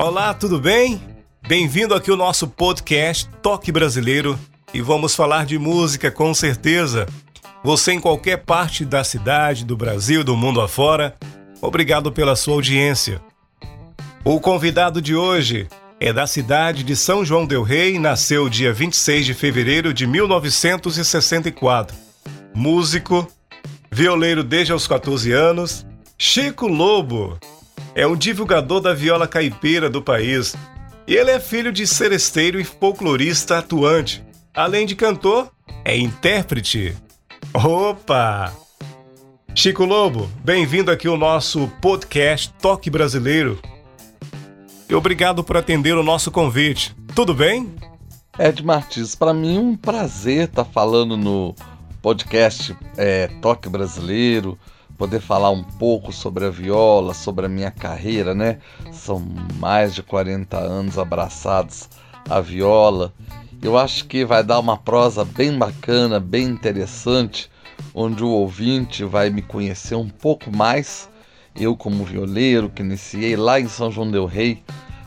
Olá, tudo bem? Bem-vindo aqui ao nosso podcast Toque Brasileiro e vamos falar de música com certeza. Você em qualquer parte da cidade, do Brasil, do mundo afora, obrigado pela sua audiência. O convidado de hoje é da cidade de São João del Rei, nasceu dia 26 de fevereiro de 1964. Músico, violeiro desde os 14 anos, Chico Lobo é um divulgador da viola caipira do país. Ele é filho de seresteiro e folclorista atuante. Além de cantor, é intérprete. Opa! Chico Lobo, bem-vindo aqui ao nosso podcast Toque Brasileiro. E obrigado por atender o nosso convite. Tudo bem? Ed Martins, para mim é um prazer estar tá falando no podcast é, Toque Brasileiro poder falar um pouco sobre a viola, sobre a minha carreira, né? São mais de 40 anos abraçados à viola. Eu acho que vai dar uma prosa bem bacana, bem interessante, onde o ouvinte vai me conhecer um pouco mais. Eu, como violeiro, que iniciei lá em São João Del Rei,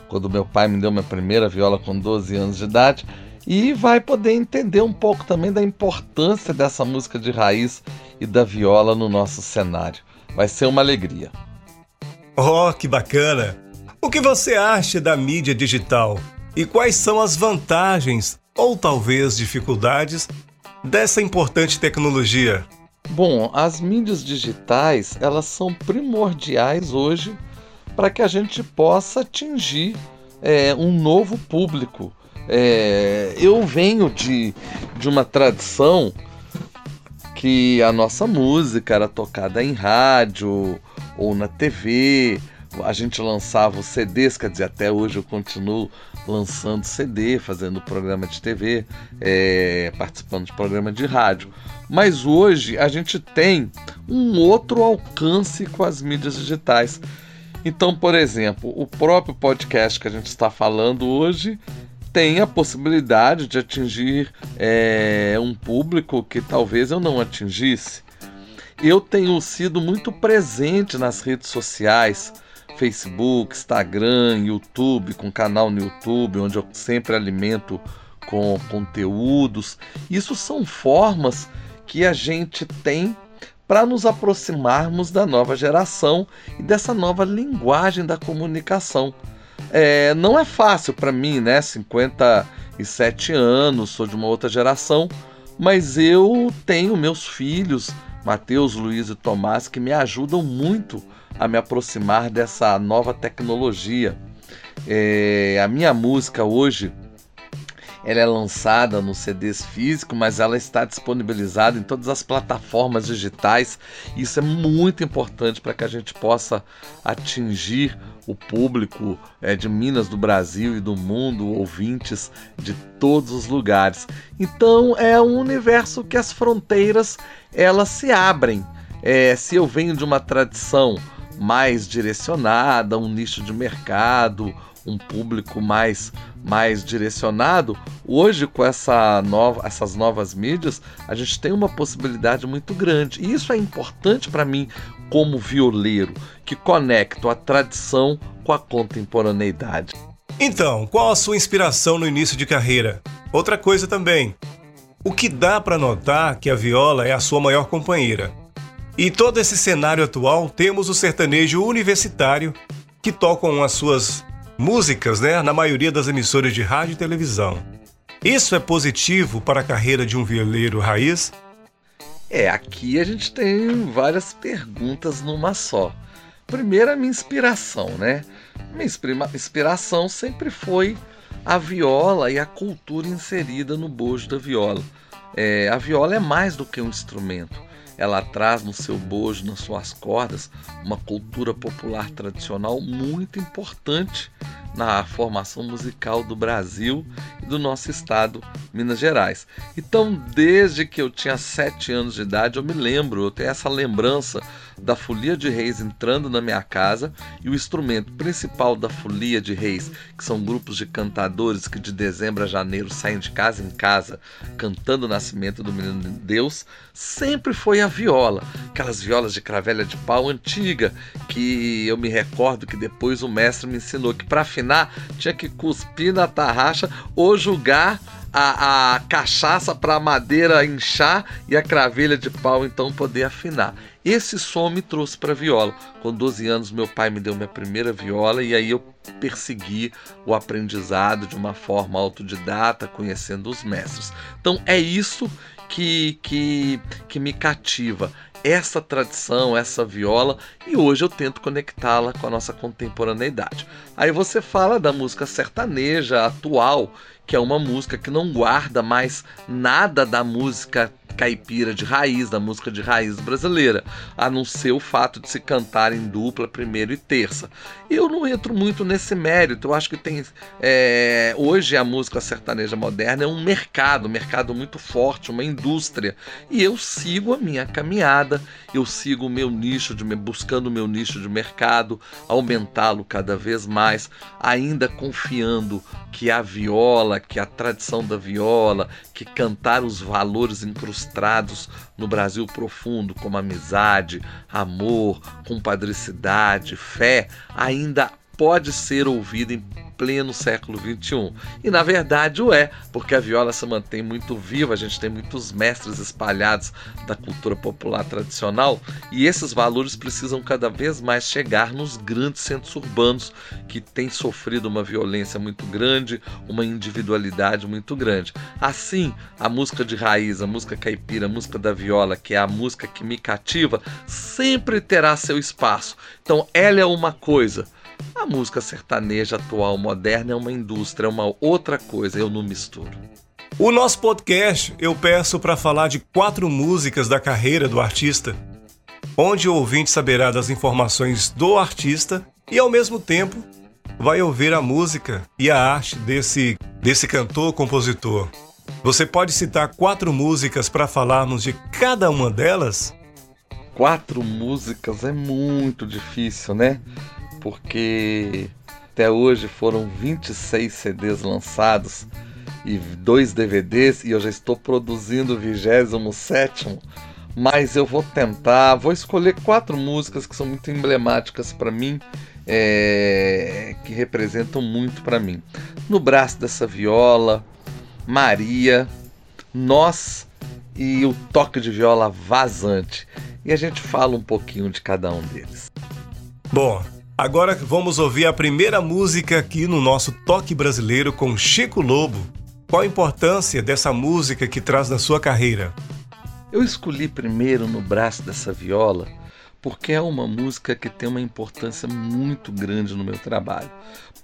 quando meu pai me deu minha primeira viola com 12 anos de idade, e vai poder entender um pouco também da importância dessa música de raiz e da viola no nosso cenário. Vai ser uma alegria. Oh, que bacana! O que você acha da mídia digital e quais são as vantagens ou talvez dificuldades dessa importante tecnologia? Bom, as mídias digitais elas são primordiais hoje para que a gente possa atingir é, um novo público é, eu venho de, de uma tradição que a nossa música era tocada em rádio ou na TV. A gente lançava os CDs, quer dizer, até hoje eu continuo lançando CD, fazendo programa de TV, é, participando de programa de rádio. Mas hoje a gente tem um outro alcance com as mídias digitais. Então, por exemplo, o próprio podcast que a gente está falando hoje tem a possibilidade de atingir é, um público que talvez eu não atingisse. Eu tenho sido muito presente nas redes sociais, Facebook, Instagram, YouTube, com canal no YouTube, onde eu sempre alimento com conteúdos. Isso são formas que a gente tem para nos aproximarmos da nova geração e dessa nova linguagem da comunicação. É, não é fácil para mim, né? 57 anos, sou de uma outra geração, mas eu tenho meus filhos, Mateus, Luiz e Tomás, que me ajudam muito a me aproximar dessa nova tecnologia. É, a minha música hoje ela é lançada no CDs físico, mas ela está disponibilizada em todas as plataformas digitais. Isso é muito importante para que a gente possa atingir o público é, de Minas, do Brasil e do mundo, ouvintes de todos os lugares. Então é um universo que as fronteiras elas se abrem. É, se eu venho de uma tradição mais direcionada, um nicho de mercado, um público mais mais direcionado, hoje com essa nova, essas novas mídias, a gente tem uma possibilidade muito grande. E isso é importante para mim como violeiro, que conecto a tradição com a contemporaneidade. Então, qual a sua inspiração no início de carreira? Outra coisa também, o que dá para notar que a viola é a sua maior companheira. E todo esse cenário atual, temos o sertanejo universitário, que tocam as suas músicas, né, na maioria das emissoras de rádio e televisão. Isso é positivo para a carreira de um violeiro raiz? É, aqui a gente tem várias perguntas numa só. Primeiro, a minha inspiração, né? Minha inspiração sempre foi a viola e a cultura inserida no bojo da viola. É, a viola é mais do que um instrumento. Ela traz no seu bojo, nas suas cordas, uma cultura popular tradicional muito importante na formação musical do Brasil e do nosso estado, Minas Gerais. Então, desde que eu tinha sete anos de idade, eu me lembro, eu tenho essa lembrança da Folia de Reis entrando na minha casa e o instrumento principal da Folia de Reis, que são grupos de cantadores que de dezembro a janeiro saem de casa em casa cantando o nascimento do menino de Deus, sempre foi a viola, aquelas violas de cravelha de pau antiga, que eu me recordo que depois o mestre me ensinou que para afinar tinha que cuspir na tarraxa ou julgar a, a cachaça para a madeira inchar e a cravelha de pau então poder afinar. Esse som me trouxe para viola. Com 12 anos, meu pai me deu minha primeira viola e aí eu persegui o aprendizado de uma forma autodidata, conhecendo os mestres. Então é isso que, que, que me cativa essa tradição, essa viola, e hoje eu tento conectá-la com a nossa contemporaneidade. Aí você fala da música sertaneja atual, que é uma música que não guarda mais nada da música caipira de raiz, da música de raiz brasileira, a não ser o fato de se cantar em dupla, primeiro e terça. Eu não entro muito nesse mérito, eu acho que tem. É, hoje a música sertaneja moderna é um mercado, um mercado muito forte, uma indústria, e eu sigo a minha caminhada, eu sigo o meu nicho, de, buscando o meu nicho de mercado, aumentá-lo cada vez mais, ainda confiando que a viola, que a tradição da viola, que cantar os valores incrustados no Brasil profundo, como amizade, amor, compadricidade, fé, ainda pode ser ouvida em pleno século XXI. E na verdade o é, porque a viola se mantém muito viva, a gente tem muitos mestres espalhados da cultura popular tradicional e esses valores precisam cada vez mais chegar nos grandes centros urbanos que têm sofrido uma violência muito grande, uma individualidade muito grande. Assim, a música de raiz, a música caipira, a música da viola, que é a música que me cativa, sempre terá seu espaço. Então, ela é uma coisa a música sertaneja atual moderna é uma indústria, é uma outra coisa, eu não misturo. O nosso podcast eu peço para falar de quatro músicas da carreira do artista, onde o ouvinte saberá das informações do artista e ao mesmo tempo vai ouvir a música e a arte desse, desse cantor-compositor. Você pode citar quatro músicas para falarmos de cada uma delas? Quatro músicas é muito difícil, né? Porque até hoje foram 26 CDs lançados e dois DVDs e eu já estou produzindo o 27 mas eu vou tentar, vou escolher quatro músicas que são muito emblemáticas para mim, é, que representam muito para mim. No braço dessa viola, Maria, Nós e o toque de viola vazante. E a gente fala um pouquinho de cada um deles. Bom, Agora vamos ouvir a primeira música aqui no nosso Toque Brasileiro com Chico Lobo. Qual a importância dessa música que traz na sua carreira? Eu escolhi primeiro no braço dessa viola porque é uma música que tem uma importância muito grande no meu trabalho.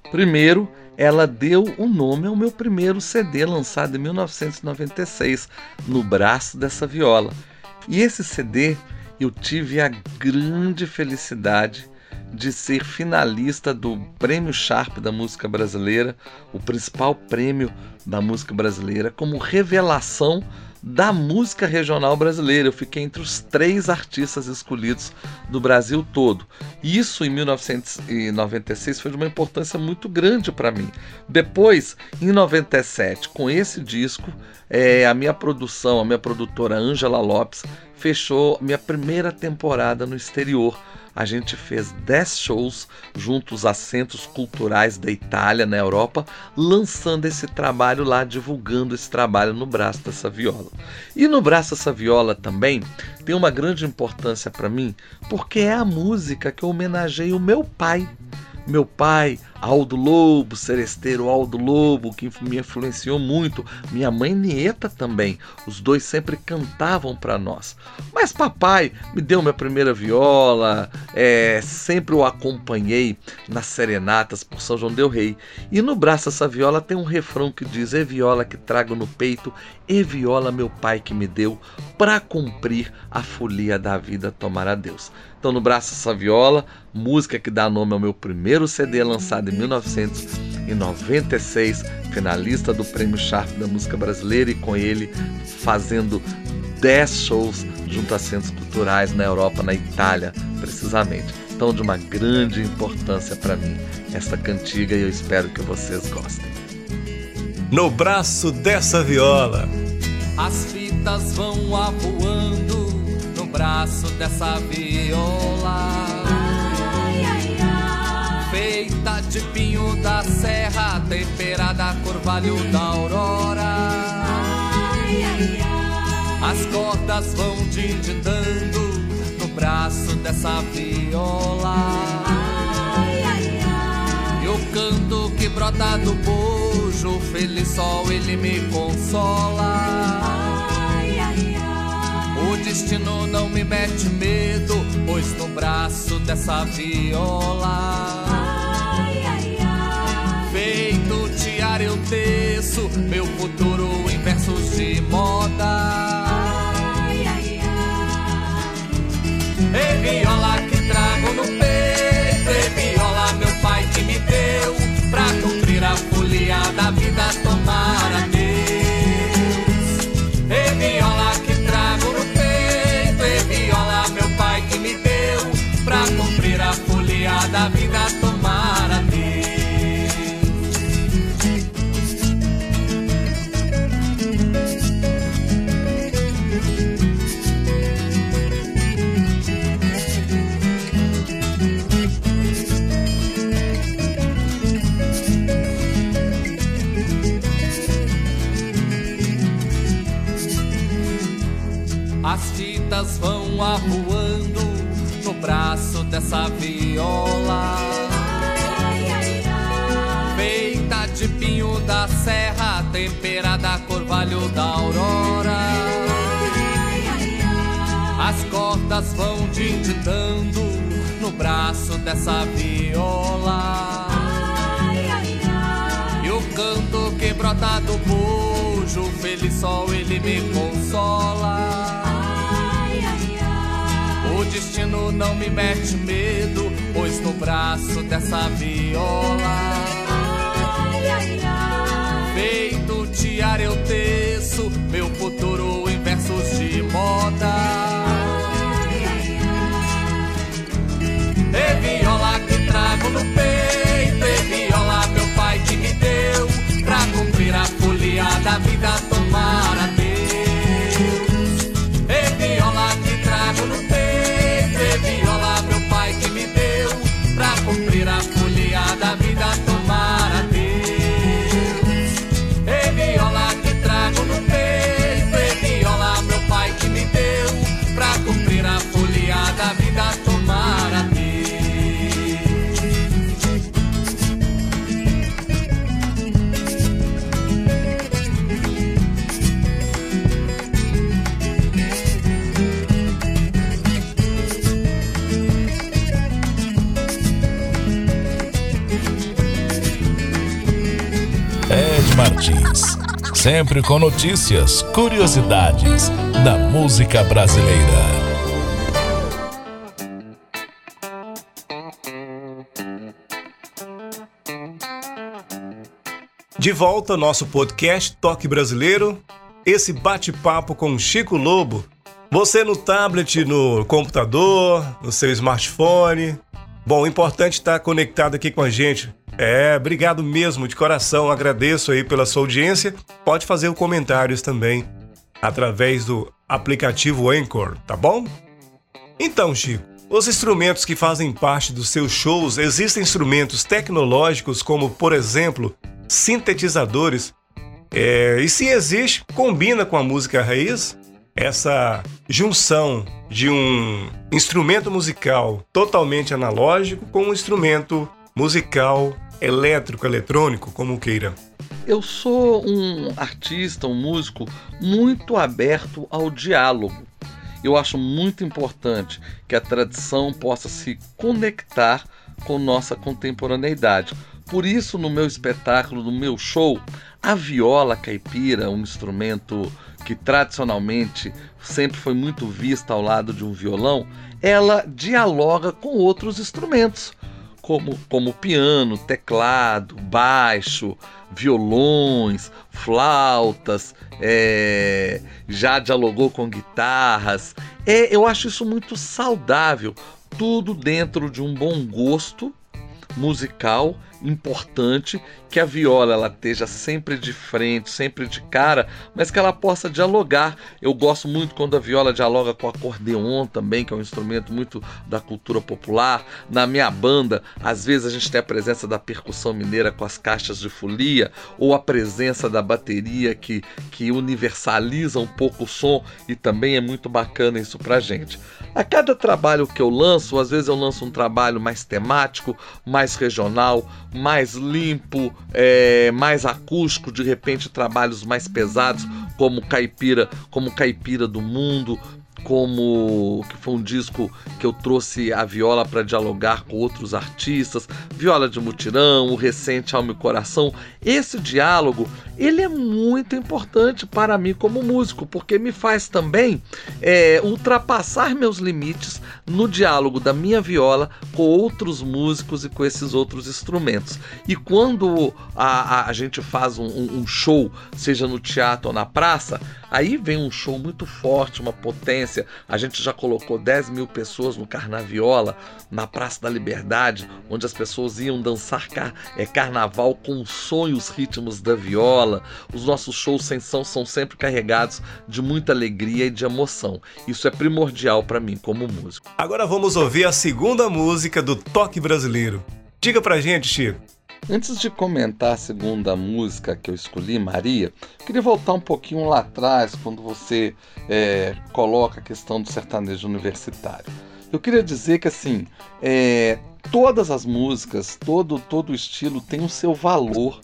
Primeiro, ela deu o nome ao meu primeiro CD lançado em 1996, No Braço dessa Viola. E esse CD eu tive a grande felicidade de ser finalista do Prêmio Sharp da música brasileira, o principal prêmio da música brasileira, como revelação da música regional brasileira. Eu fiquei entre os três artistas escolhidos do Brasil todo. Isso em 1996 foi de uma importância muito grande para mim. Depois, em 97, com esse disco, é, a minha produção, a minha produtora Angela Lopes, fechou minha primeira temporada no exterior a gente fez 10 shows juntos a centros culturais da Itália, na Europa, lançando esse trabalho lá, divulgando esse trabalho no braço dessa viola. E no braço dessa viola também tem uma grande importância para mim, porque é a música que homenageia o meu pai meu pai, Aldo Lobo, seresteiro Aldo Lobo, que me influenciou muito, minha mãe Nieta também, os dois sempre cantavam para nós. Mas papai me deu minha primeira viola, é, sempre o acompanhei nas serenatas por São João del Rei. E no braço dessa viola tem um refrão que diz: É viola que trago no peito, e viola meu pai que me deu, para cumprir a folia da vida tomar a Deus. Então, no braço essa viola, música que dá nome ao meu primeiro CD lançado em 1996, finalista do Prêmio Sharp da Música Brasileira e com ele fazendo 10 shows junto a centros culturais na Europa, na Itália, precisamente. Então, de uma grande importância para mim, esta cantiga e eu espero que vocês gostem. No braço dessa viola, as fitas vão avoando no braço dessa viola. Ai, ai, ai. Feita de pinho da serra, temperada corvalho da aurora. As cordas vão dindindando no braço dessa viola. E o canto que brota do bojo, feliz sol, ele me consola. Destino não me mete medo, pois no braço dessa viola. Feito tiara eu teço, meu futuro em versos de moda. E viola que trago no peito, e viola meu pai que me deu pra cumprir a folia da vida, tomar As fitas vão avoando no braço dessa viola. Feita de pinho da serra, temperada corvalho da aurora. As cordas vão dindindando no braço dessa viola. E o canto que brota do bojo, feliz sol, ele me consola. O destino não me mete medo, pois no braço dessa viola. Feito tiara eu teço, meu futuro em versos de moda. E viola que trago no peito, e viola meu pai que me deu, pra cumprir a folia da vida, Sempre com notícias, curiosidades da música brasileira. de volta ao nosso podcast Toque Brasileiro. Esse bate-papo com Chico Lobo. Você no tablet, no computador, no seu smartphone. Bom, o importante estar conectado aqui com a gente. É, obrigado mesmo, de coração, agradeço aí pela sua audiência. Pode fazer comentários também através do aplicativo Anchor, tá bom? Então, Chico, os instrumentos que fazem parte dos seus shows, existem instrumentos tecnológicos como, por exemplo, sintetizadores. É, e se existe, combina com a música raiz essa junção de um instrumento musical totalmente analógico com um instrumento musical elétrico, eletrônico, como queira. Eu sou um artista, um músico muito aberto ao diálogo. Eu acho muito importante que a tradição possa se conectar com nossa contemporaneidade. Por isso, no meu espetáculo, no meu show, a viola caipira, um instrumento que tradicionalmente sempre foi muito vista ao lado de um violão, ela dialoga com outros instrumentos, como, como piano, teclado, baixo, violões, flautas, é, já dialogou com guitarras. É, eu acho isso muito saudável, tudo dentro de um bom gosto musical importante que a viola ela esteja sempre de frente, sempre de cara, mas que ela possa dialogar. Eu gosto muito quando a viola dialoga com o acordeon também, que é um instrumento muito da cultura popular. Na minha banda, às vezes a gente tem a presença da percussão mineira com as caixas de folia, ou a presença da bateria que, que universaliza um pouco o som e também é muito bacana isso pra gente. A cada trabalho que eu lanço, às vezes eu lanço um trabalho mais temático, mais regional, mais limpo, é, mais acústico, de repente trabalhos mais pesados, como Caipira, como Caipira do Mundo, como que foi um disco que eu trouxe a viola para dialogar com outros artistas, Viola de Mutirão, o recente Alma e Coração. Esse diálogo ele é muito importante para mim como músico, porque me faz também é, ultrapassar meus limites no diálogo da minha viola com outros músicos e com esses outros instrumentos. E quando a, a, a gente faz um, um show, seja no teatro ou na praça, aí vem um show muito forte, uma potência. A gente já colocou 10 mil pessoas no Carnaviola, na Praça da Liberdade, onde as pessoas iam dançar car é, carnaval com os sonhos ritmos da viola os nossos shows sem são são sempre carregados de muita alegria e de emoção. Isso é primordial para mim como músico. Agora vamos ouvir a segunda música do Toque Brasileiro. Diga pra gente, Chico. Antes de comentar a segunda música que eu escolhi, Maria, queria voltar um pouquinho lá atrás, quando você é, coloca a questão do sertanejo universitário. Eu queria dizer que assim, é, todas as músicas, todo todo estilo tem o seu valor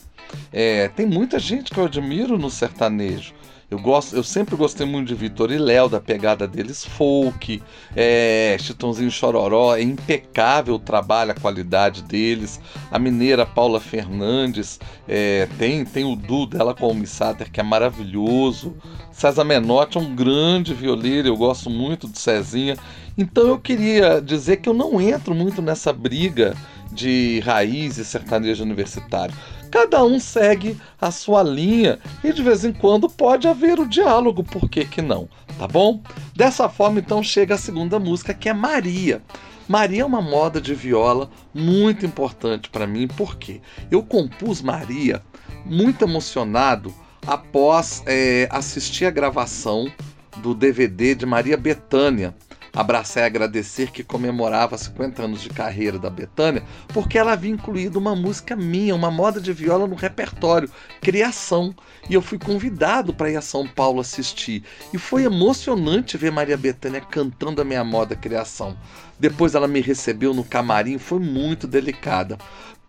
é, tem muita gente que eu admiro no sertanejo. Eu, gosto, eu sempre gostei muito de Vitor e Léo, da pegada deles folk, é, Chitãozinho Chororó, é impecável o trabalho, a qualidade deles. A mineira Paula Fernandes, é, tem, tem o duo dela com o Missater, que é maravilhoso. César Menotti é um grande violeiro, eu gosto muito de Cezinha. Então eu queria dizer que eu não entro muito nessa briga de raiz e sertanejo universitário. Cada um segue a sua linha e de vez em quando pode haver o diálogo, por que, que não? Tá bom? Dessa forma, então, chega a segunda música que é Maria. Maria é uma moda de viola muito importante para mim, porque eu compus Maria muito emocionado após é, assistir a gravação do DVD de Maria Bethânia, Abraçar e Agradecer, que comemorava 50 anos de carreira da Betânia, porque ela havia incluído uma música minha, uma moda de viola no repertório, Criação. E eu fui convidado para ir a São Paulo assistir. E foi emocionante ver Maria Bethânia cantando a minha moda Criação. Depois ela me recebeu no camarim, foi muito delicada.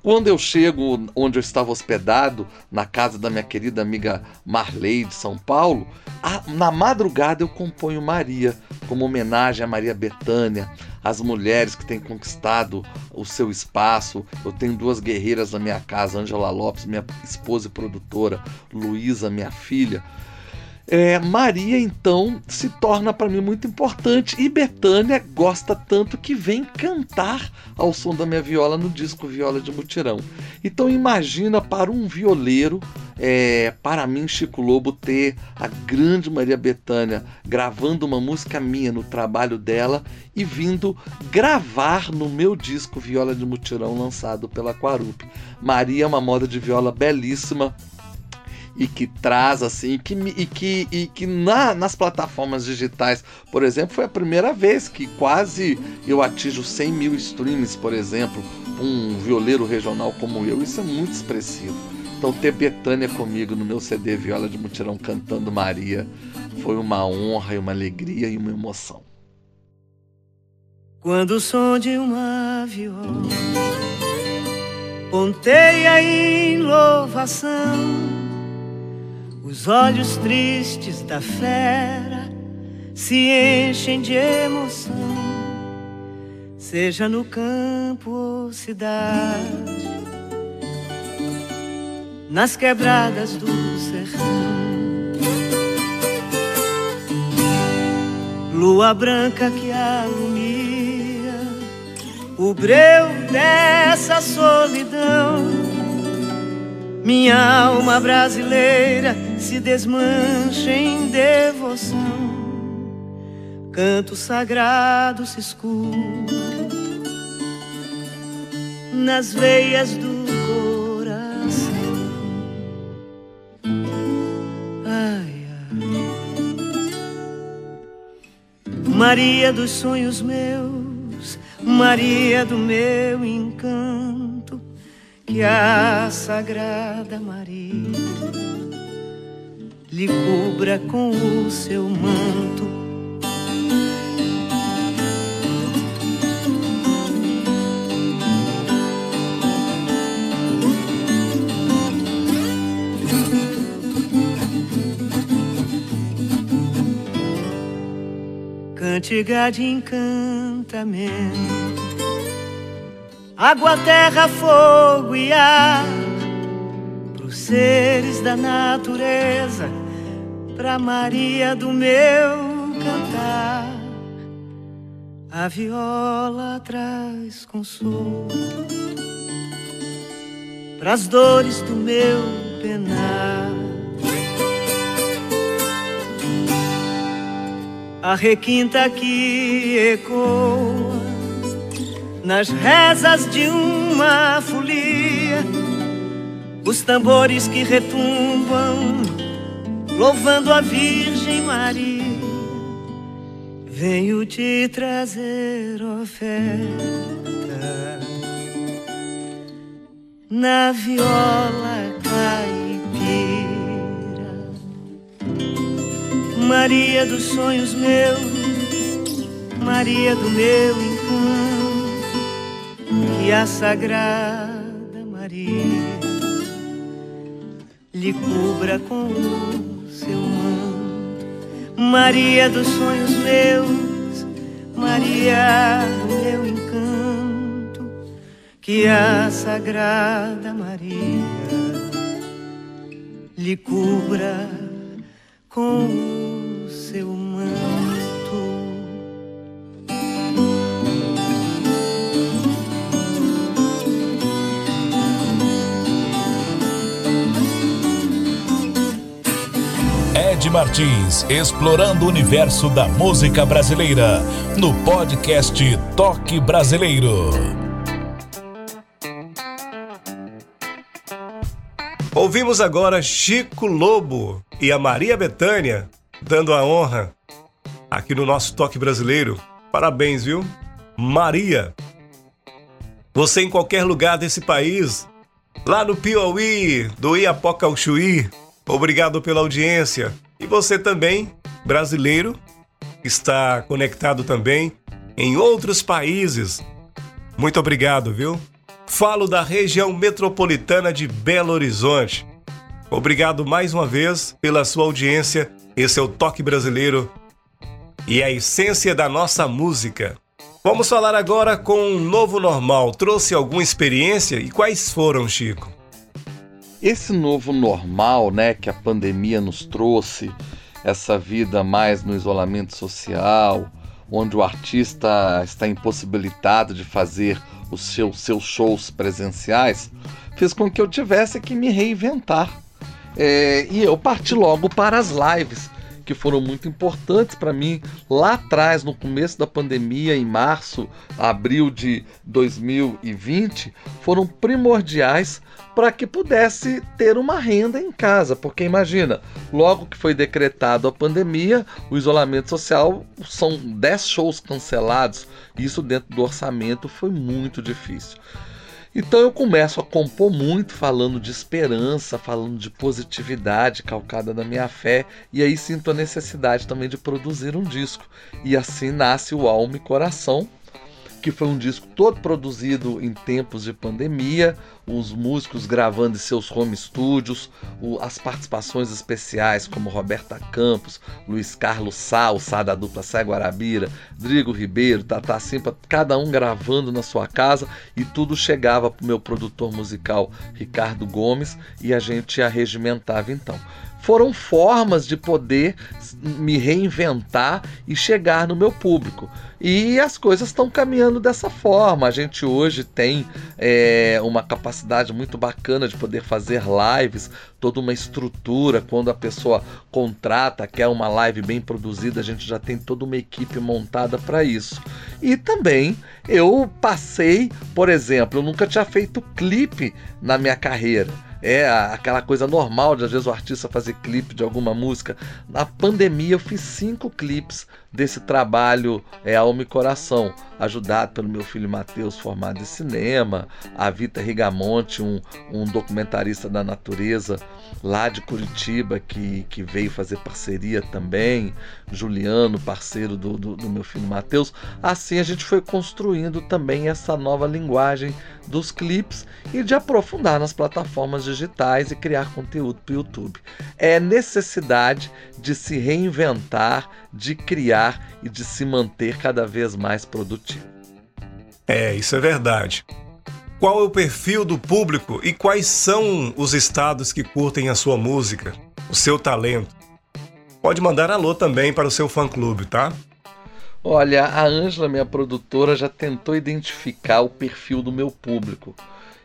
Quando eu chego onde eu estava hospedado, na casa da minha querida amiga Marley de São Paulo, a, na madrugada eu componho Maria, como homenagem a Maria Betânia, as mulheres que têm conquistado o seu espaço. Eu tenho duas guerreiras na minha casa, Angela Lopes, minha esposa e produtora, Luísa, minha filha. É, Maria então se torna para mim muito importante e Betânia gosta tanto que vem cantar ao som da minha viola no disco Viola de Mutirão. Então imagina para um violeiro, é, para mim Chico Lobo ter a grande Maria Betânia gravando uma música minha no trabalho dela e vindo gravar no meu disco Viola de Mutirão lançado pela Quarup. Maria é uma moda de viola belíssima e que traz assim que, e que, e que na, nas plataformas digitais, por exemplo, foi a primeira vez que quase eu atinjo 100 mil streams, por exemplo, um violeiro regional como eu, isso é muito expressivo. Então ter Betânia comigo no meu CD Viola de Mutirão cantando Maria foi uma honra e uma alegria e uma emoção. Quando o som de uma viola ponteia em louvação os olhos tristes da fera se enchem de emoção, seja no campo ou cidade, nas quebradas do sertão. lua branca que alumia o breu dessa solidão. Minha alma brasileira se desmancha em devoção. Canto sagrado se escuta nas veias do Maria dos sonhos meus, Maria do meu encanto, que a Sagrada Maria lhe cubra com o seu manto cantiga de encantamento. Água, terra, fogo e ar, pros seres da natureza, pra Maria do meu cantar. A viola traz consolo pras dores do meu penar. a requinta que ecoa nas rezas de uma folia, os tambores que retumbam, louvando a Virgem Maria. Venho te trazer oferta na viola caipira. Maria dos sonhos meus, Maria do meu encanto, que a Sagrada Maria lhe cubra com o seu manto. Maria dos sonhos meus, Maria do meu encanto, que a Sagrada Maria lhe cubra com o seu manto. Martins, explorando o universo da música brasileira, no podcast Toque Brasileiro. Ouvimos agora Chico Lobo e a Maria Bethânia dando a honra aqui no nosso toque brasileiro. Parabéns, viu? Maria. Você em qualquer lugar desse país, lá no Piauí, do Iapoca ao Chuí, obrigado pela audiência. E você também, brasileiro, está conectado também em outros países. Muito obrigado, viu? Falo da região metropolitana de Belo Horizonte. Obrigado mais uma vez pela sua audiência esse é o toque brasileiro e a essência da nossa música. Vamos falar agora com um novo normal. Trouxe alguma experiência e quais foram, Chico? Esse novo normal, né, que a pandemia nos trouxe, essa vida mais no isolamento social, onde o artista está impossibilitado de fazer os seus, seus shows presenciais, fez com que eu tivesse que me reinventar. É, e eu parti logo para as lives, que foram muito importantes para mim lá atrás, no começo da pandemia, em março, abril de 2020, foram primordiais para que pudesse ter uma renda em casa, porque imagina, logo que foi decretado a pandemia, o isolamento social são 10 shows cancelados, isso dentro do orçamento foi muito difícil. Então eu começo a compor muito falando de esperança, falando de positividade calcada na minha fé, e aí sinto a necessidade também de produzir um disco. E assim nasce o Alma e Coração, que foi um disco todo produzido em tempos de pandemia, os músicos gravando em seus home studios, as participações especiais como Roberta Campos, Luiz Carlos Sá, o Sá da dupla Sé Guarabira, Drigo Ribeiro, Tata Simpa, cada um gravando na sua casa e tudo chegava para o meu produtor musical Ricardo Gomes e a gente arregimentava então. Foram formas de poder me reinventar e chegar no meu público. E as coisas estão caminhando dessa forma. A gente hoje tem é, uma capacidade muito bacana de poder fazer lives, toda uma estrutura. Quando a pessoa contrata, quer uma live bem produzida, a gente já tem toda uma equipe montada para isso. E também eu passei, por exemplo, eu nunca tinha feito clipe na minha carreira é aquela coisa normal de às vezes o artista fazer clipe de alguma música. Na pandemia eu fiz cinco clipes desse trabalho é, Alma e Coração, ajudado pelo meu filho Matheus, formado em cinema, a Vita Rigamonte, um, um documentarista da natureza lá de Curitiba que, que veio fazer parceria também, Juliano, parceiro do, do, do meu filho Matheus. Assim a gente foi construindo também essa nova linguagem dos clipes e de aprofundar nas plataformas digitais e criar conteúdo para o YouTube. É necessidade de se reinventar, de criar e de se manter cada vez mais produtivo. É, isso é verdade. Qual é o perfil do público e quais são os estados que curtem a sua música, o seu talento? Pode mandar alô também para o seu fã-clube, tá? Olha, a Ângela, minha produtora, já tentou identificar o perfil do meu público.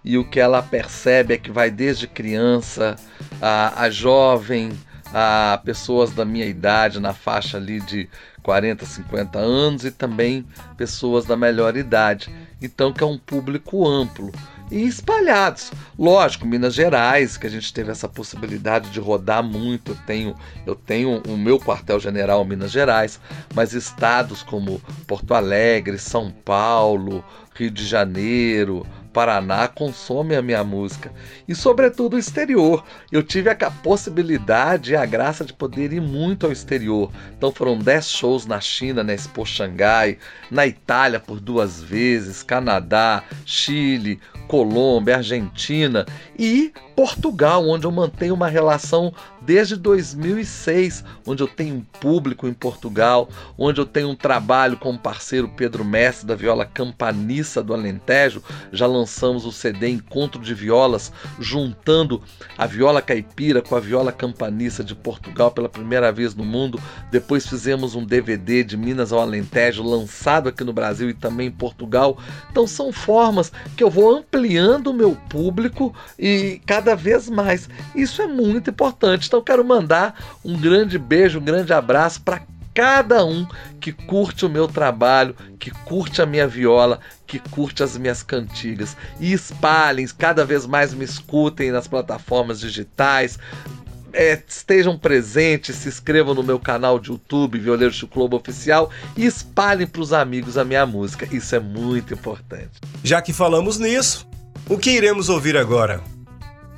E o que ela percebe é que vai desde criança a, a jovem, a pessoas da minha idade, na faixa ali de 40, 50 anos, e também pessoas da melhor idade. Então, que é um público amplo e espalhados. Lógico, Minas Gerais, que a gente teve essa possibilidade de rodar muito. Eu tenho, eu tenho o meu quartel-general Minas Gerais, mas estados como Porto Alegre, São Paulo, Rio de Janeiro, Paraná consome a minha música e, sobretudo, o exterior. Eu tive a possibilidade e a graça de poder ir muito ao exterior. Então, foram 10 shows na China, na Expo Xangai, na Itália por duas vezes, Canadá, Chile, Colômbia, Argentina e Portugal, onde eu mantenho uma relação desde 2006, onde eu tenho um público em Portugal, onde eu tenho um trabalho com o parceiro Pedro Mestre da Viola Campanissa do Alentejo. Já lançamos o CD Encontro de Violas, juntando a viola caipira com a viola campanissa de Portugal pela primeira vez no mundo. Depois fizemos um DVD de Minas ao Alentejo, lançado aqui no Brasil e também em Portugal. Então são formas que eu vou ampliando o meu público e cada vez mais. Isso é muito importante. Então quero mandar um grande beijo, um grande abraço para cada um que curte o meu trabalho, que curte a minha viola, que curte as minhas cantigas. E espalhem, cada vez mais me escutem nas plataformas digitais. É, estejam presentes, se inscrevam no meu canal de YouTube, Violeiro Globo Oficial, e espalhem para os amigos a minha música. Isso é muito importante. Já que falamos nisso, o que iremos ouvir agora?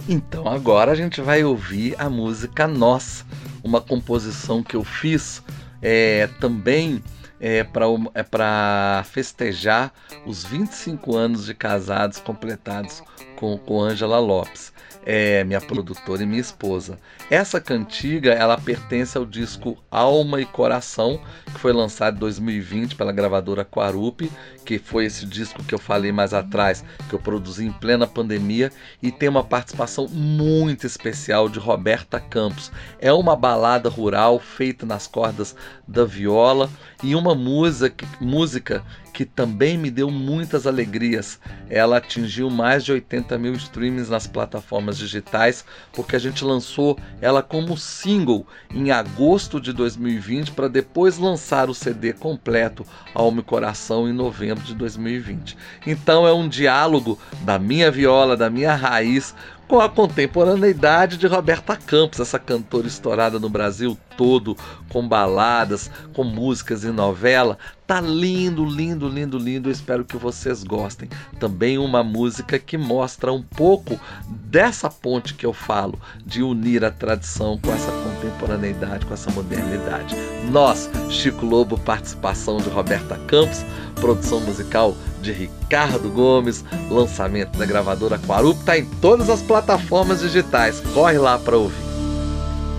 Então agora a gente vai ouvir a música Nossa, uma composição que eu fiz é, também é, para é festejar os 25 anos de casados completados com, com Angela Lopes é minha produtora e minha esposa. Essa cantiga, ela pertence ao disco Alma e Coração, que foi lançado em 2020 pela gravadora Quarupi, que foi esse disco que eu falei mais atrás, que eu produzi em plena pandemia e tem uma participação muito especial de Roberta Campos. É uma balada rural feita nas cordas da viola e uma música, música que também me deu muitas alegrias. Ela atingiu mais de 80 mil streams nas plataformas digitais, porque a gente lançou ela como single em agosto de 2020 para depois lançar o CD completo Alma e Coração em novembro de 2020. Então é um diálogo da minha viola, da minha raiz com a contemporaneidade de Roberta Campos, essa cantora estourada no Brasil todo, com baladas, com músicas e novela. Tá lindo, lindo, lindo, lindo. Eu espero que vocês gostem. Também uma música que mostra um pouco dessa ponte que eu falo, de unir a tradição com essa contemporaneidade, com essa modernidade. Nós, Chico Lobo, participação de Roberta Campos, produção musical de Ricardo Gomes, lançamento da gravadora Quarup, tá em todas as plataformas digitais. Corre lá para ouvir.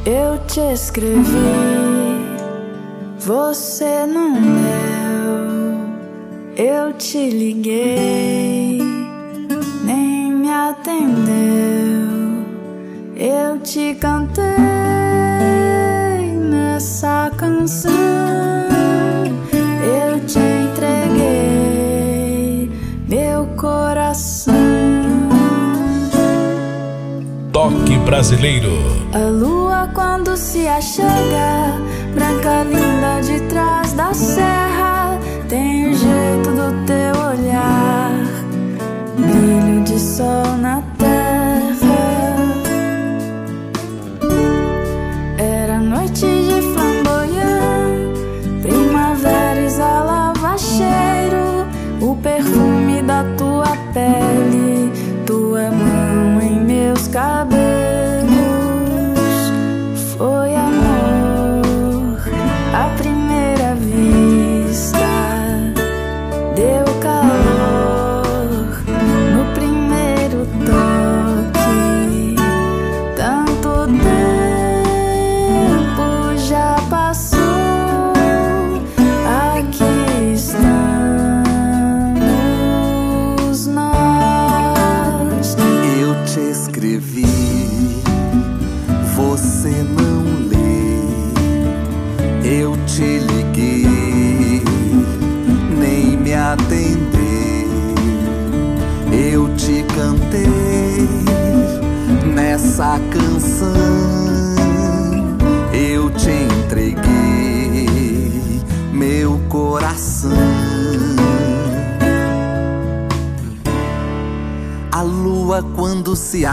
Eu te escrevi, você não leu. Eu te liguei, nem me atendeu. Eu te cantei nessa canção. Eu te entreguei meu coração. Toque brasileiro. A lua quando se achega, branca linda de trás da serra jeito do teu olhar, brilho de sol na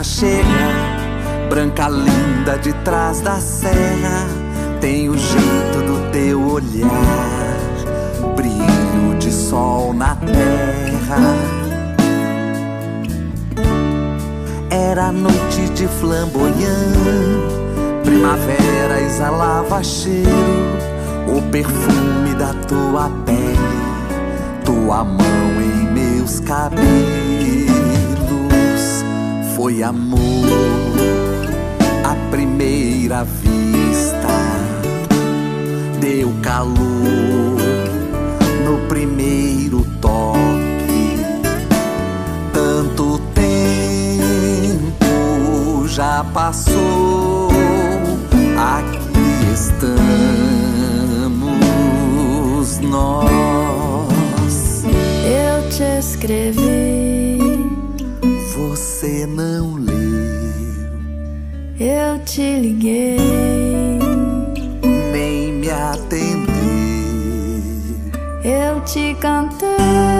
se achega, branca linda de trás da serra, tem o jeito do teu olhar, brilho de sol na terra. Era noite de flamboyant, primavera exalava cheiro, o perfume da tua pele, tua mão em meus cabelos. Amor à primeira vista, deu calor no primeiro toque. Tanto tempo já passou, aqui estamos nós. Eu te escrevi, Você não leu, eu te liguei. nem me atendeu. Eu te cantei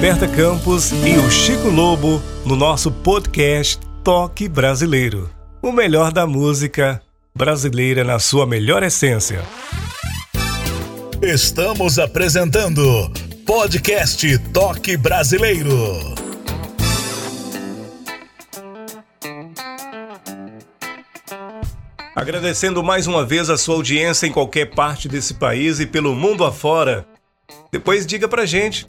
Roberta Campos e o Chico Lobo, no nosso podcast Toque Brasileiro. O melhor da música brasileira na sua melhor essência. Estamos apresentando Podcast Toque Brasileiro. Agradecendo mais uma vez a sua audiência em qualquer parte desse país e pelo mundo afora. Depois diga pra gente.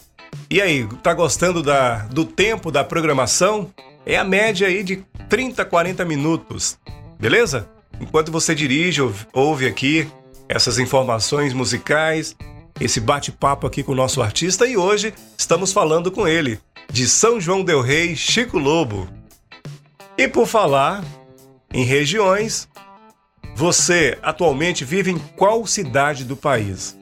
E aí, tá gostando da, do tempo da programação? É a média aí de 30, 40 minutos. Beleza? Enquanto você dirige, ouve, aqui essas informações musicais, esse bate-papo aqui com o nosso artista e hoje estamos falando com ele, de São João del Rei, Chico Lobo. E por falar em regiões, você atualmente vive em qual cidade do país?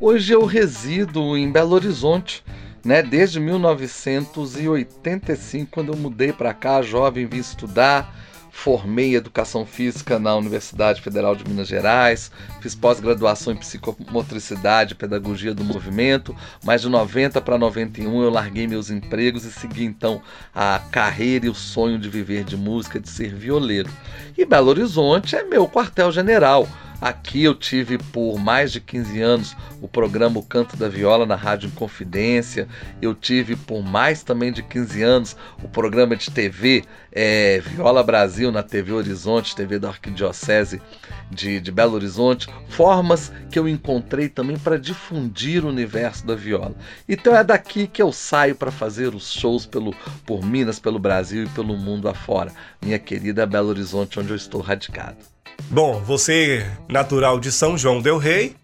Hoje eu resido em Belo Horizonte, né? Desde 1985, quando eu mudei para cá, jovem, vim estudar, formei educação física na Universidade Federal de Minas Gerais, fiz pós-graduação em psicomotricidade pedagogia do movimento, mas de 90 para 91 eu larguei meus empregos e segui então a carreira e o sonho de viver de música, de ser violeiro. E Belo Horizonte é meu quartel-general. Aqui eu tive por mais de 15 anos o programa O Canto da Viola na Rádio Inconfidência. Eu tive por mais também de 15 anos o programa de TV é, Viola Brasil na TV Horizonte, TV da Arquidiocese de, de Belo Horizonte. Formas que eu encontrei também para difundir o universo da viola. Então é daqui que eu saio para fazer os shows pelo, por Minas, pelo Brasil e pelo mundo afora. Minha querida Belo Horizonte, onde eu estou radicado. Bom, você, natural de São João Del Rei,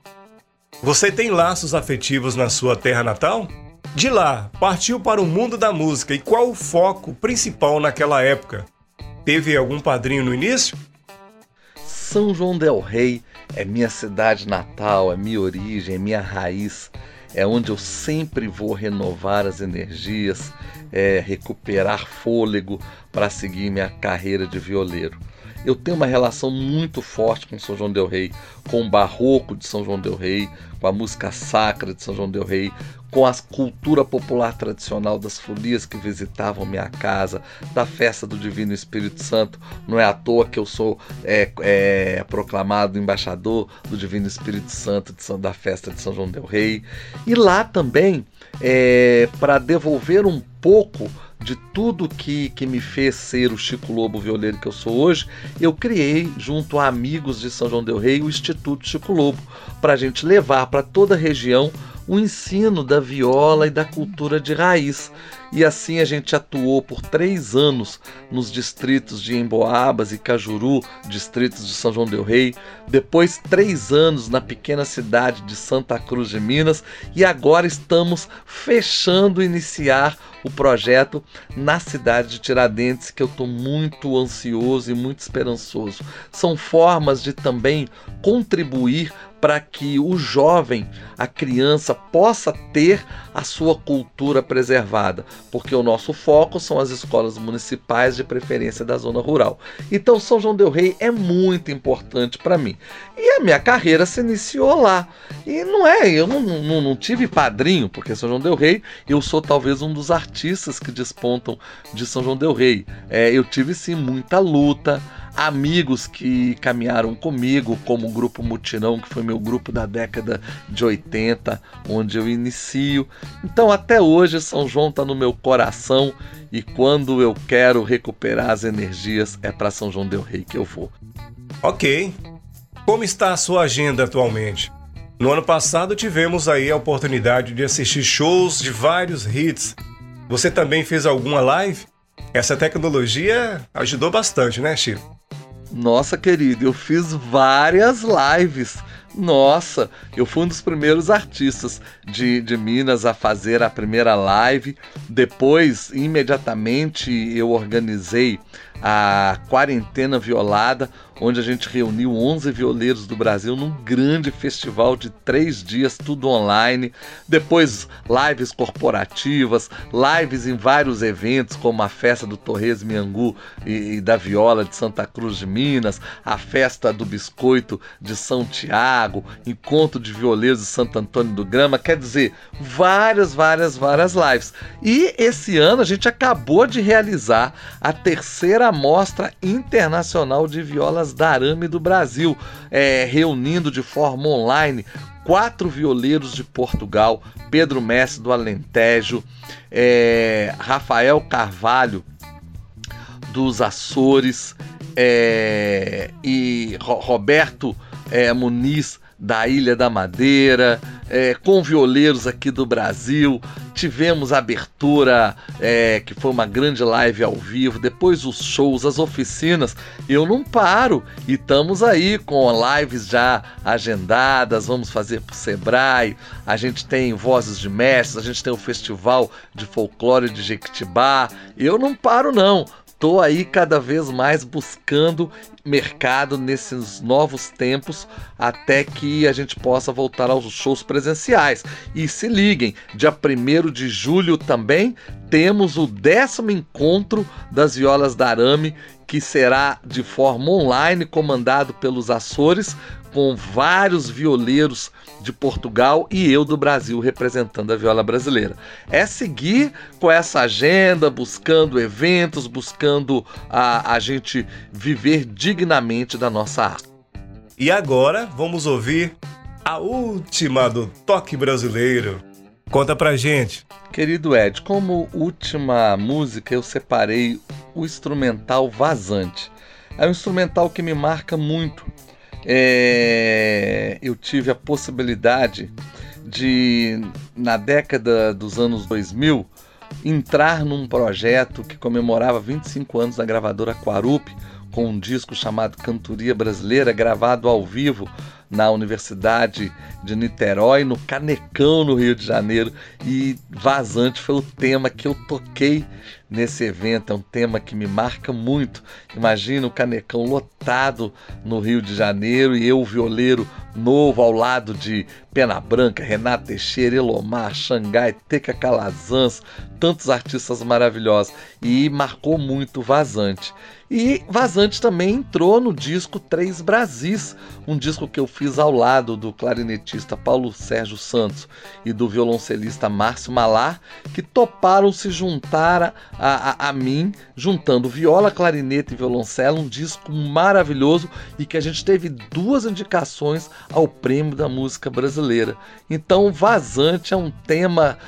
você tem laços afetivos na sua terra natal? De lá, partiu para o mundo da música e qual o foco principal naquela época? Teve algum padrinho no início? São João Del Rei é minha cidade natal, é minha origem, é minha raiz, é onde eu sempre vou renovar as energias, é, recuperar fôlego para seguir minha carreira de violeiro. Eu tenho uma relação muito forte com São João Del Rei, com o barroco de São João Del Rei, com a música sacra de São João Del Rei, com a cultura popular tradicional das folias que visitavam minha casa, da festa do Divino Espírito Santo. Não é à toa que eu sou é, é, proclamado embaixador do Divino Espírito Santo São, da festa de São João Del Rei. E lá também, é, para devolver um pouco de tudo que, que me fez ser o Chico Lobo violeiro que eu sou hoje, eu criei, junto a amigos de São João Del Rei, o Instituto Chico Lobo, para a gente levar para toda a região o ensino da viola e da cultura de raiz. E assim a gente atuou por três anos nos distritos de Emboabas e Cajuru, distritos de São João Del Rei, depois três anos na pequena cidade de Santa Cruz de Minas e agora estamos fechando iniciar o projeto na cidade de Tiradentes, que eu estou muito ansioso e muito esperançoso. São formas de também contribuir para que o jovem, a criança, possa ter a sua cultura preservada, porque o nosso foco são as escolas municipais, de preferência da zona rural. Então, São João Del Rei é muito importante para mim. E a minha carreira se iniciou lá. E não é, eu não, não, não tive padrinho, porque São João Del Rei, eu sou talvez um dos artistas que despontam de São João Del Rei. É, eu tive sim muita luta amigos que caminharam comigo, como o grupo Mutirão, que foi meu grupo da década de 80, onde eu inicio. Então, até hoje, São João está no meu coração e quando eu quero recuperar as energias, é para São João Del Rei que eu vou. Ok. Como está a sua agenda atualmente? No ano passado tivemos aí a oportunidade de assistir shows de vários hits. Você também fez alguma live? Essa tecnologia ajudou bastante, né, Chico? Nossa, querido, eu fiz várias lives. Nossa, eu fui um dos primeiros artistas de, de Minas a fazer a primeira live. Depois, imediatamente, eu organizei a Quarentena Violada, onde a gente reuniu 11 violeiros do Brasil num grande festival de três dias, tudo online. Depois, lives corporativas, lives em vários eventos, como a festa do Torres Miangu e, e da Viola de Santa Cruz de Minas, a festa do Biscoito de São Tiago, encontro de violeiros de Santo Antônio do Grama. Quer dizer, várias, várias, várias lives. E esse ano a gente acabou de realizar a terceira Mostra Internacional de Violas da Arame do Brasil, é, reunindo de forma online quatro violeiros de Portugal, Pedro Messi do Alentejo, é, Rafael Carvalho dos Açores é, e Roberto é, Muniz da Ilha da Madeira, é, com violeiros aqui do Brasil. Tivemos a abertura, é, que foi uma grande live ao vivo, depois os shows, as oficinas. Eu não paro e estamos aí com lives já agendadas. Vamos fazer para Sebrae. A gente tem Vozes de Mestres, a gente tem o Festival de Folclore de Jequitibá. Eu não paro, não. Estou aí cada vez mais buscando mercado nesses novos tempos até que a gente possa voltar aos shows presenciais. E se liguem, dia 1 de julho também temos o décimo encontro das violas da Arame, que será de forma online, comandado pelos Açores, com vários violeiros de Portugal e eu do Brasil representando a viola brasileira. É seguir com essa agenda, buscando eventos, buscando a, a gente viver dignamente da nossa arte. E agora vamos ouvir a última do toque brasileiro. Conta pra gente. Querido Ed, como última música eu separei o instrumental Vazante. É um instrumental que me marca muito. É... Eu tive a possibilidade de, na década dos anos 2000, entrar num projeto que comemorava 25 anos da gravadora Quarup, com um disco chamado Cantoria Brasileira, gravado ao vivo na Universidade de Niterói, no Canecão, no Rio de Janeiro. E Vazante foi o tema que eu toquei nesse evento. É um tema que me marca muito. Imagina o Canecão lotado no Rio de Janeiro e eu, violeiro novo, ao lado de Pena Branca, Renato Teixeira, Elomar, Xangai, Teca Calazans, tantos artistas maravilhosos. E marcou muito Vazante. E Vazante também entrou no disco Três Brasis, um disco que eu fiz ao lado do clarinetista Paulo Sérgio Santos e do violoncelista Márcio Malar, que toparam se juntar a, a, a mim, juntando viola, clarinete e violoncelo, um disco maravilhoso e que a gente teve duas indicações ao prêmio da música brasileira. Então, Vazante é um tema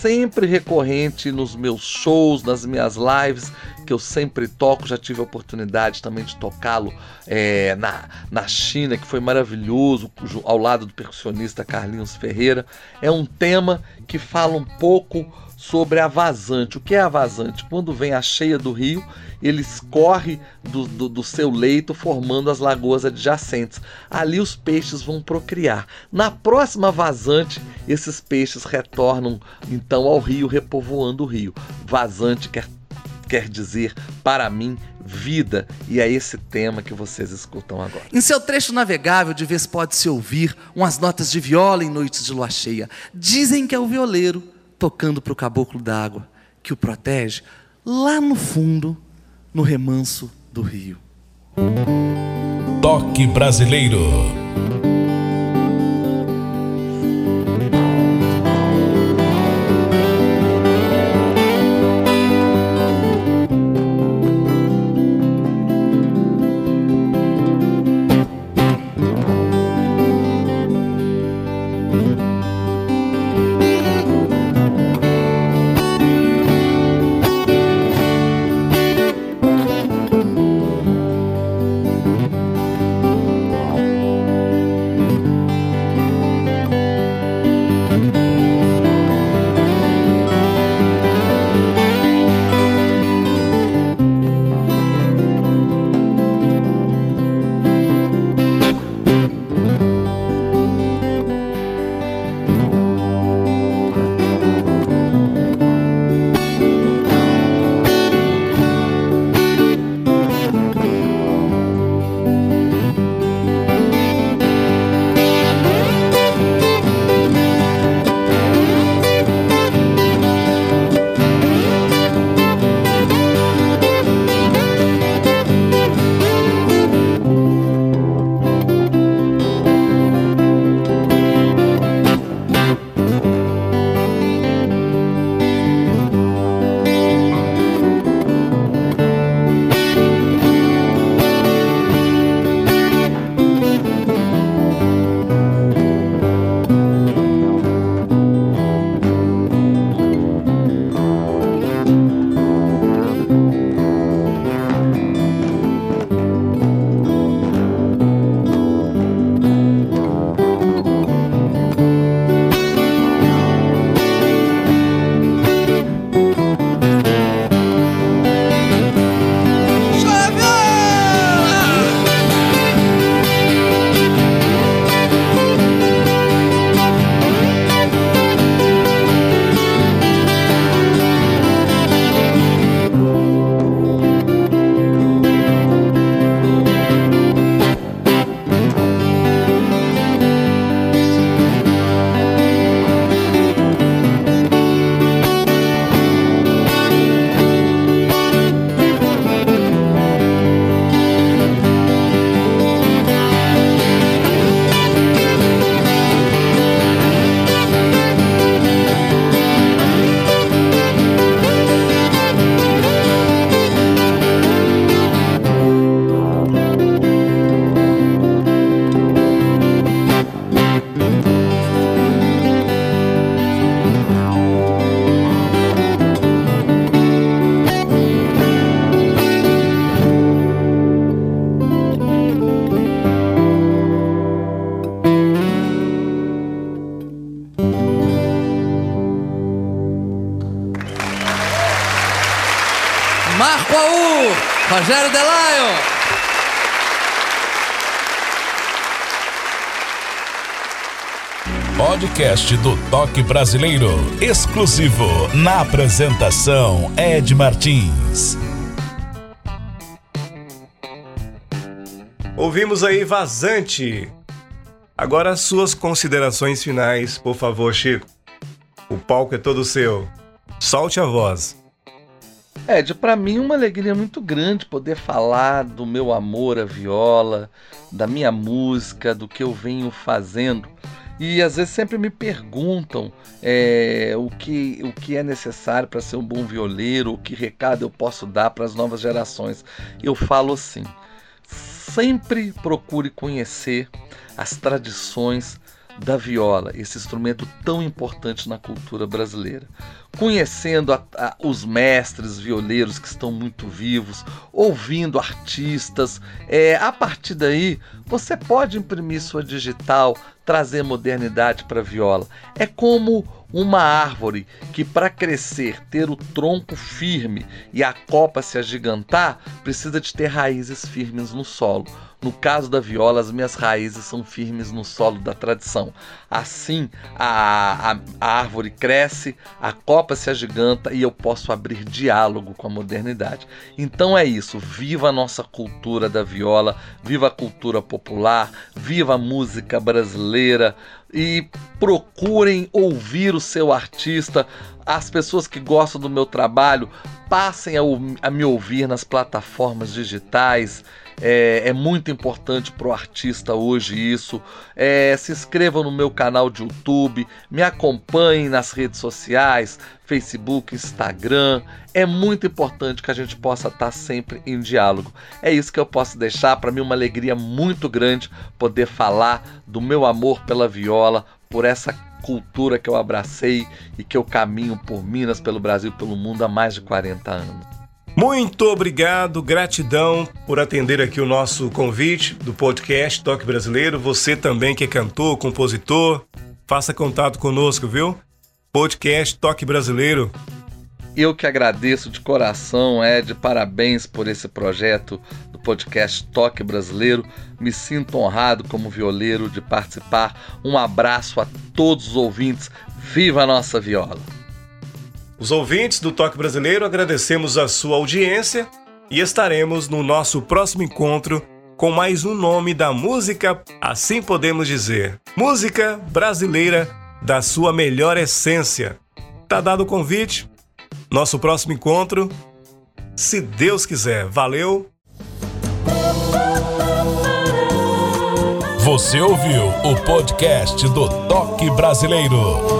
sempre recorrente nos meus shows, nas minhas lives, que eu sempre toco. Já tive a oportunidade também de tocá-lo é, na, na China, que foi maravilhoso, ao lado do percussionista Carlinhos Ferreira. É um tema que fala um pouco sobre a vazante. O que é a vazante? Quando vem a cheia do rio, ele escorre do, do, do, seu leito, formando as lagoas adjacentes. Ali os peixes vão procriar. Na próxima vazante, esses peixes retornam então ao rio, repovoando o rio. Vazante quer, quer dizer, para mim, vida, e é esse tema que vocês escutam agora. Em seu trecho navegável, de vez pode-se ouvir umas notas de viola em noites de lua cheia. Dizem que é o violeiro tocando para o caboclo d'água, que o protege lá no fundo, no remanso do rio. Toque brasileiro. Rogério Delaio. Podcast do Toque Brasileiro, exclusivo na apresentação Ed Martins. Ouvimos aí Vazante. Agora suas considerações finais, por favor, Chico. O palco é todo seu. Solte a voz. Ed, para mim uma alegria muito grande poder falar do meu amor à viola, da minha música, do que eu venho fazendo. E às vezes sempre me perguntam é, o, que, o que é necessário para ser um bom violeiro, o que recado eu posso dar para as novas gerações. Eu falo assim: sempre procure conhecer as tradições da viola, esse instrumento tão importante na cultura brasileira. Conhecendo a, a, os mestres violeiros que estão muito vivos, ouvindo artistas, é, a partir daí você pode imprimir sua digital, trazer modernidade para a viola. É como uma árvore que, para crescer, ter o tronco firme e a copa se agigantar, precisa de ter raízes firmes no solo. No caso da viola, as minhas raízes são firmes no solo da tradição. Assim, a, a, a, árvore cresce, a copa se agiganta e eu posso abrir diálogo com a modernidade. Então é isso. Viva a nossa cultura da viola, viva a cultura popular, viva a música brasileira e procurem ouvir o seu artista. As pessoas que gostam do meu trabalho passem a, a me ouvir nas plataformas digitais. É, é muito importante para o artista hoje isso. É, se inscrevam no meu canal de YouTube, me acompanhem nas redes sociais, Facebook, Instagram. É muito importante que a gente possa estar sempre em diálogo. É isso que eu posso deixar para mim uma alegria muito grande poder falar do meu amor pela viola, por essa cultura que eu abracei e que eu caminho por Minas, pelo Brasil, pelo mundo há mais de 40 anos. Muito obrigado, gratidão por atender aqui o nosso convite do podcast Toque Brasileiro. Você também que é cantor, compositor, faça contato conosco, viu? Podcast Toque Brasileiro. Eu que agradeço de coração, Ed, parabéns por esse projeto do podcast Toque Brasileiro. Me sinto honrado como violeiro de participar. Um abraço a todos os ouvintes. Viva a nossa viola! Os ouvintes do Toque Brasileiro agradecemos a sua audiência e estaremos no nosso próximo encontro com mais um nome da música, assim podemos dizer, música brasileira da sua melhor essência. Tá dado o convite? Nosso próximo encontro, se Deus quiser. Valeu. Você ouviu o podcast do Toque Brasileiro.